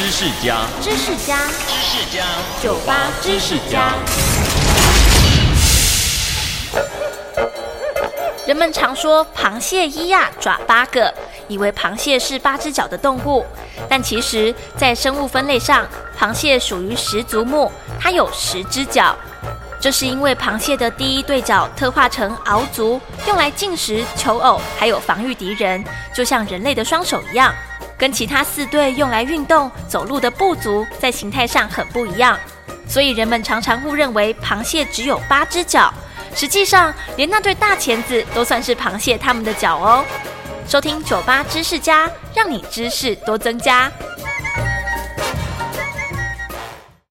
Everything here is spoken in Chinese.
知识家，知识家，知识家，酒吧知识家。人们常说螃蟹一呀爪八个，以为螃蟹是八只脚的动物，但其实，在生物分类上，螃蟹属于十足目，它有十只脚。这是因为螃蟹的第一对脚特化成螯足，用来进食、求偶，还有防御敌人，就像人类的双手一样。跟其他四对用来运动、走路的步足，在形态上很不一样，所以人们常常误认为螃蟹只有八只脚。实际上，连那对大钳子都算是螃蟹它们的脚哦。收听酒吧知识家，让你知识多增加。